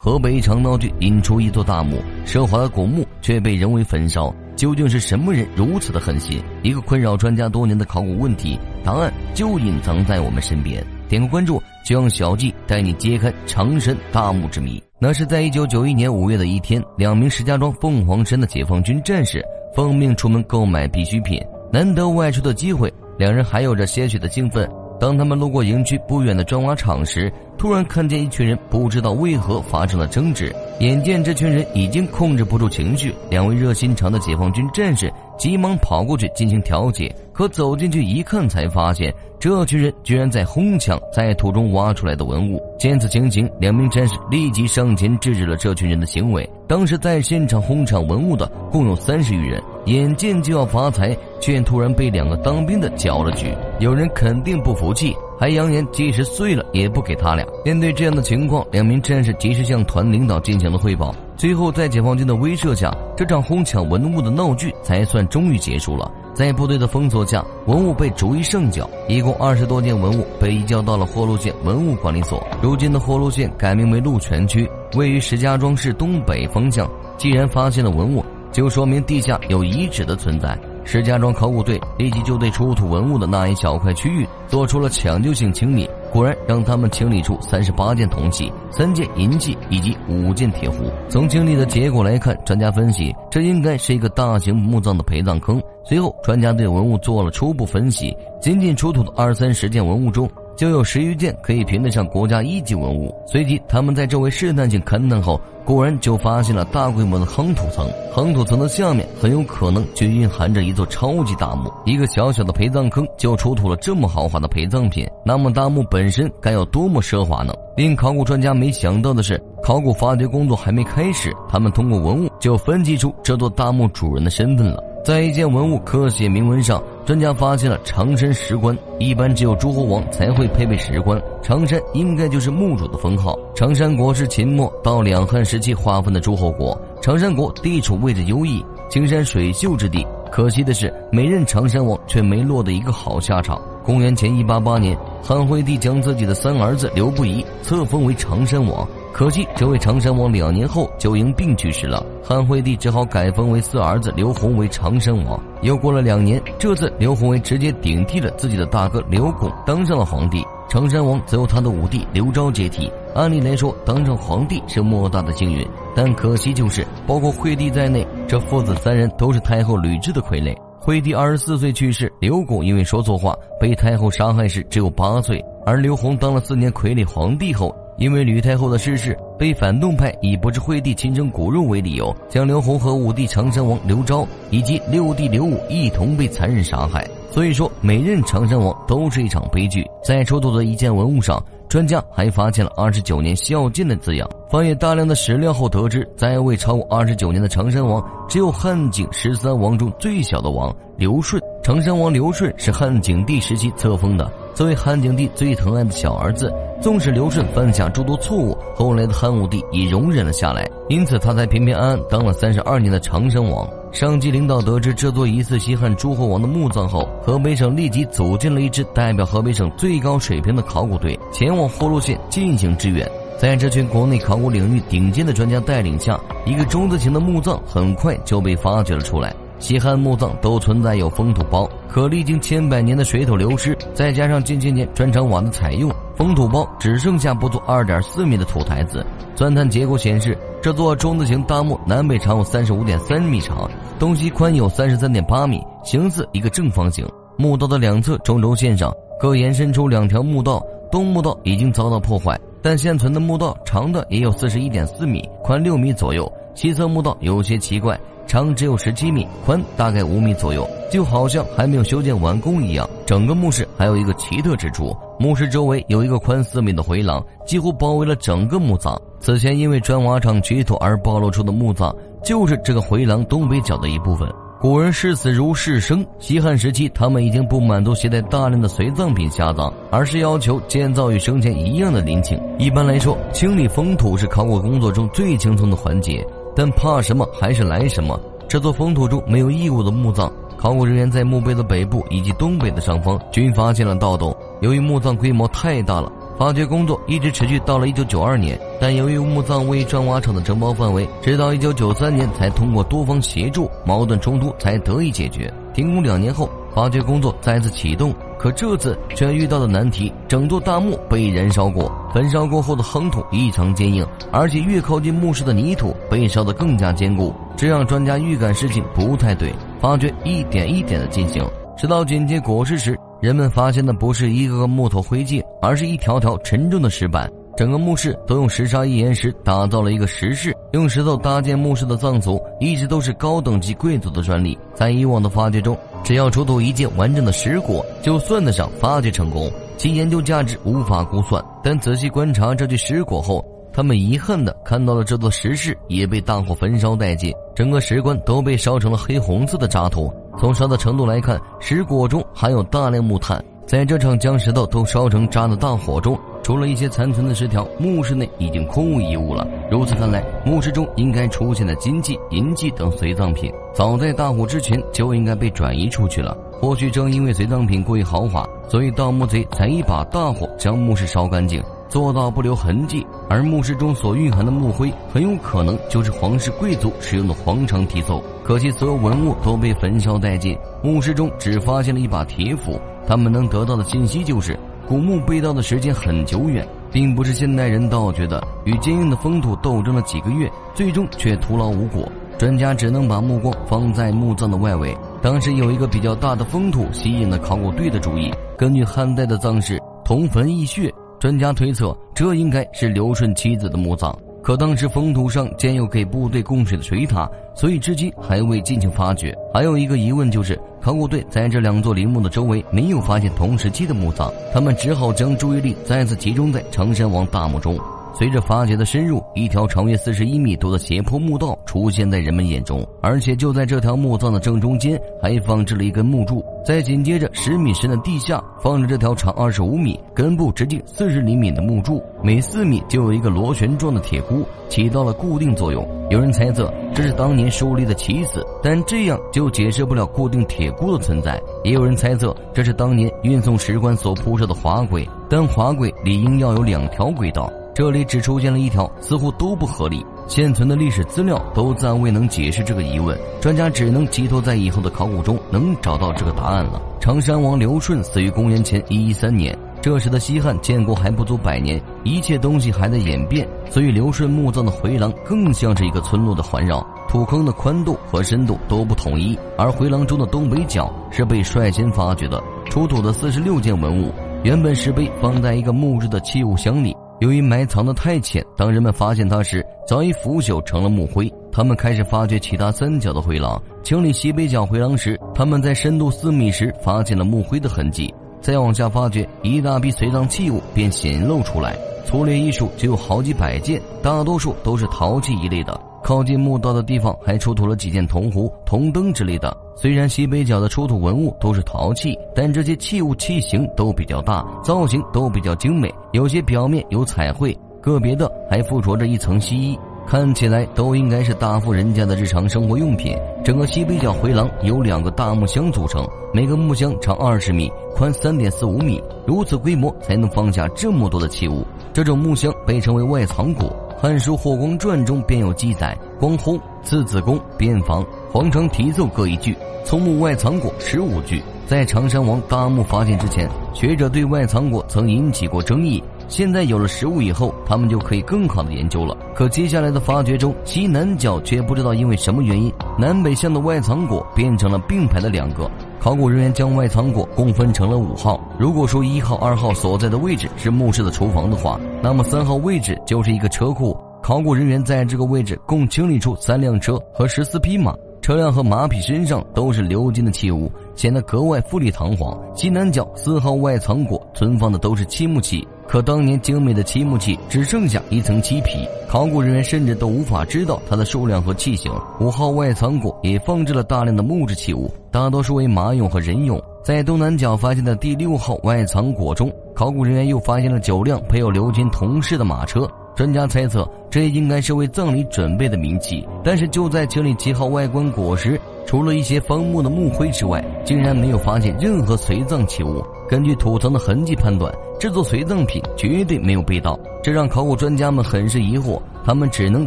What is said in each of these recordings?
河北长闹剧引出一座大墓，奢华的古墓却被人为焚烧。究竟是什么人如此的狠心？一个困扰专家多年的考古问题，答案就隐藏在我们身边。点个关注，就让小季带你揭开长山大墓之谜。那是在一九九一年五月的一天，两名石家庄凤凰山的解放军战士奉命出门购买必需品，难得外出的机会，两人还有着些许的兴奋。当他们路过营区不远的砖瓦厂时，突然看见一群人不知道为何发生了争执。眼见这群人已经控制不住情绪，两位热心肠的解放军战士急忙跑过去进行调解。可走进去一看，才发现这群人居然在哄抢在土中挖出来的文物。见此情形，两名战士立即上前制止了这群人的行为。当时在现场哄抢文物的共有三十余人，眼见就要发财，却突然被两个当兵的搅了局。有人肯定不服气，还扬言即使碎了也不给他俩。面对这样的情况，两名战士及时向团领导进行了汇报。最后，在解放军的威慑下，这场哄抢文物的闹剧才算终于结束了。在部队的封锁下，文物被逐一上缴，一共二十多件文物被移交到了霍路县文物管理所。如今的霍路县改名为鹿泉区，位于石家庄市东北方向。既然发现了文物，就说明地下有遗址的存在。石家庄考古队立即就对出土文物的那一小块区域做出了抢救性清理，果然让他们清理出三十八件铜器、三件银器以及五件铁壶。从清理的结果来看，专家分析这应该是一个大型墓葬的陪葬坑。随后，专家对文物做了初步分析，仅仅出土的二三十件文物中。就有十余件可以评得上国家一级文物。随即，他们在周围试探性勘探后，果然就发现了大规模的夯土层。夯土层的下面很有可能就蕴含着一座超级大墓。一个小小的陪葬坑就出土了这么豪华的陪葬品，那么大墓本身该有多么奢华呢？令考古专家没想到的是，考古发掘工作还没开始，他们通过文物就分析出这座大墓主人的身份了。在一件文物刻写铭文上，专家发现了长山石棺。一般只有诸侯王才会配备石棺，长山应该就是墓主的封号。长山国是秦末到两汉时期划分的诸侯国，长山国地处位置优异，青山水秀之地。可惜的是，每任长山王却没落得一个好下场。公元前一八八年，汉惠帝将自己的三儿子刘不疑册封为长山王。可惜，这位长山王两年后就因病去世了。汉惠帝只好改封为四儿子刘宏为长山王。又过了两年，这次刘宏伟直接顶替了自己的大哥刘拱，当上了皇帝。长山王则由他的五弟刘昭接替。按理来说，当上皇帝是莫大的幸运，但可惜就是，包括惠帝在内，这父子三人都是太后吕雉的傀儡。惠帝二十四岁去世，刘拱因为说错话被太后杀害时只有八岁，而刘宏当了四年傀儡皇帝后。因为吕太后的逝世，被反动派以不知惠帝亲生骨肉为理由，将刘宏和五弟长山王刘昭以及六弟刘武一同被残忍杀害。所以说，每任长山王都是一场悲剧。在出土的一件文物上，专家还发现了二十九年孝敬的字样。翻阅大量的史料后得知，在位超过二十九年的长山王，只有汉景十三王中最小的王刘顺。长山王刘顺是汉景帝时期册封的。作为汉景帝最疼爱的小儿子，纵使刘顺犯下诸多错误，后来的汉武帝也容忍了下来，因此他才平平安安当了三十二年的长生王。上级领导得知这座疑似西汉诸侯王的墓葬后，河北省立即组建了一支代表河北省最高水平的考古队，前往霍路县进行支援。在这群国内考古领域顶尖的专家带领下，一个中字形的墓葬很快就被发掘了出来。西汉墓葬都存在有封土包，可历经千百年的水土流失，再加上近些年砖厂瓦的采用，封土包只剩下不足二点四米的土台子。钻探结果显示，这座中字形大墓南北长有三十五点三米长，东西宽有三十三点八米，形似一个正方形。墓道的两侧中轴线上各延伸出两条墓道，东墓道已经遭到破坏，但现存的墓道长的也有四十一点四米，宽六米左右。西侧墓道有些奇怪。长只有十七米，宽大概五米左右，就好像还没有修建完工一样。整个墓室还有一个奇特之处，墓室周围有一个宽四米的回廊，几乎包围了整个墓葬。此前因为砖瓦厂取土而暴露出的墓葬，就是这个回廊东北角的一部分。古人视死如视生，西汉时期他们已经不满足携带大量的随葬品下葬，而是要求建造与生前一样的陵寝。一般来说，清理封土是考古工作中最轻松的环节。但怕什么还是来什么。这座封土中没有异物的墓葬，考古人员在墓碑的北部以及东北的上方均发现了盗洞。由于墓葬规模太大了，发掘工作一直持续到了1992年，但由于墓葬位于砖瓦厂的承包范围，直到1993年才通过多方协助，矛盾冲突才得以解决。停工两年后，发掘工作再次启动，可这次却遇到了难题：整座大墓被燃烧过，焚烧过后的夯土异常坚硬，而且越靠近墓室的泥土被烧得更加坚固，这让专家预感事情不太对。发掘一点一点的进行，直到紧接果实时。人们发现的不是一个个木头灰烬，而是一条条沉重的石板。整个墓室都用石沙岩石打造了一个石室，用石头搭建墓室的藏族一直都是高等级贵族的专利。在以往的发掘中，只要出土一件完整的石椁，就算得上发掘成功，其研究价值无法估算。但仔细观察这具石椁后，他们遗憾地看到了这座石室也被大火焚烧殆尽，整个石棺都被烧成了黑红色的渣土。从烧的程度来看，石椁中含有大量木炭。在这场将石头都烧成渣的大火中，除了一些残存的石条，墓室内已经空无一物了。如此看来，墓室中应该出现的金器、银器等随葬品，早在大火之前就应该被转移出去了。或许正因为随葬品过于豪华，所以盗墓贼才一把大火将墓室烧干净。做到不留痕迹，而墓室中所蕴含的木灰很有可能就是皇室贵族使用的皇长提奏。可惜所有文物都被焚烧殆尽，墓室中只发现了一把铁斧。他们能得到的信息就是，古墓被盗的时间很久远，并不是现代人盗掘的。与坚硬的风土斗争了几个月，最终却徒劳无果。专家只能把目光放在墓葬的外围。当时有一个比较大的封土吸引了考古队的注意。根据汉代的葬式，同坟异穴。专家推测，这应该是刘顺妻子的墓葬。可当时封土上建有给部队供水的水塔，所以至今还未进行发掘。还有一个疑问就是，考古队在这两座陵墓的周围没有发现同时期的墓葬，他们只好将注意力再次集中在长山王大墓中。随着发掘的深入，一条长约四十一米多的斜坡墓道出现在人们眼中，而且就在这条墓葬的正中间，还放置了一根木柱。在紧接着，十米深的地下放着这条长二十五米、根部直径四十厘米的木柱，每四米就有一个螺旋状的铁箍，起到了固定作用。有人猜测这是当年树立的棋子，但这样就解释不了固定铁箍的存在。也有人猜测这是当年运送石棺所铺设的滑轨，但滑轨理应要有两条轨道。这里只出现了一条，似乎都不合理。现存的历史资料都暂未能解释这个疑问，专家只能寄托在以后的考古中能找到这个答案了。常山王刘顺死于公元前一一三年，这时的西汉建国还不足百年，一切东西还在演变，所以刘顺墓葬的回廊更像是一个村落的环绕，土坑的宽度和深度都不统一，而回廊中的东北角是被率先发掘的，出土的四十六件文物，原本石碑放在一个木质的器物箱里。由于埋藏的太浅，当人们发现它时，早已腐朽成了木灰。他们开始发掘其他三角的回廊，清理西北角回廊时，他们在深度四米时发现了木灰的痕迹。再往下发掘，一大批随葬器物便显露出来，粗略一数就有好几百件，大多数都是陶器一类的。靠近墓道的地方还出土了几件铜壶、铜灯之类的。虽然西北角的出土文物都是陶器，但这些器物器型都比较大，造型都比较精美，有些表面有彩绘，个别的还附着着一层锡衣，看起来都应该是大户人家的日常生活用品。整个西北角回廊由两个大木箱组成，每个木箱长二十米，宽三点四五米，如此规模才能放下这么多的器物。这种木箱被称为外藏椁。《汉书·霍光传》中便有记载：光轰、次子宫、边防、皇城题奏各一句，从墓外藏椁十五句。在常山王大墓发现之前，学者对外藏椁曾引起过争议。现在有了实物以后，他们就可以更好的研究了。可接下来的发掘中，西南角却不知道因为什么原因，南北向的外藏椁变成了并排的两个。考古人员将外藏椁共分成了五号。如果说一号、二号所在的位置是墓室的厨房的话，那么三号位置就是一个车库。考古人员在这个位置共清理出三辆车和十四匹马，车辆和马匹身上都是鎏金的器物，显得格外富丽堂皇。西南角四号外藏椁存放的都是漆木器。可当年精美的漆木器只剩下一层漆皮，考古人员甚至都无法知道它的数量和器型。五号外藏椁也放置了大量的木质器物，大多数为马俑和人俑。在东南角发现的第六号外藏椁中，考古人员又发现了九辆配有鎏金铜饰的马车。专家猜测，这应该是为葬礼准备的冥器。但是就在清理七号外棺椁时，除了一些方木的木灰之外，竟然没有发现任何随葬器物。根据土层的痕迹判断，这座随葬品绝对没有被盗，这让考古专家们很是疑惑。他们只能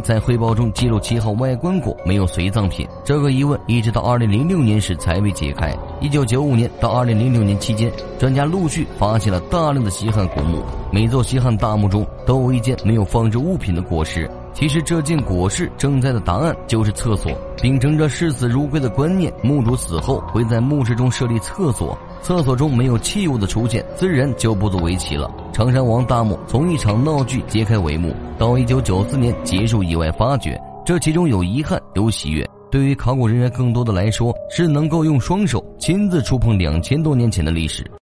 在汇报中记录七号外观过，没有随葬品。这个疑问一直到二零零六年时才被解开。一九九五年到二零零六年期间，专家陆续发现了大量的西汉古墓，每座西汉大墓中都有一间没有放置物品的椁室。其实这件椁室正在的答案就是厕所。秉承着视死如归的观念，墓主死后会在墓室中设立厕所。厕所中没有器物的出现，自然就不足为奇了。常山王大墓从一场闹剧揭开帷幕，到一九九四年结束意外发掘，这其中有遗憾，有喜悦。对于考古人员更多的来说，是能够用双手亲自触碰两千多年前的历史。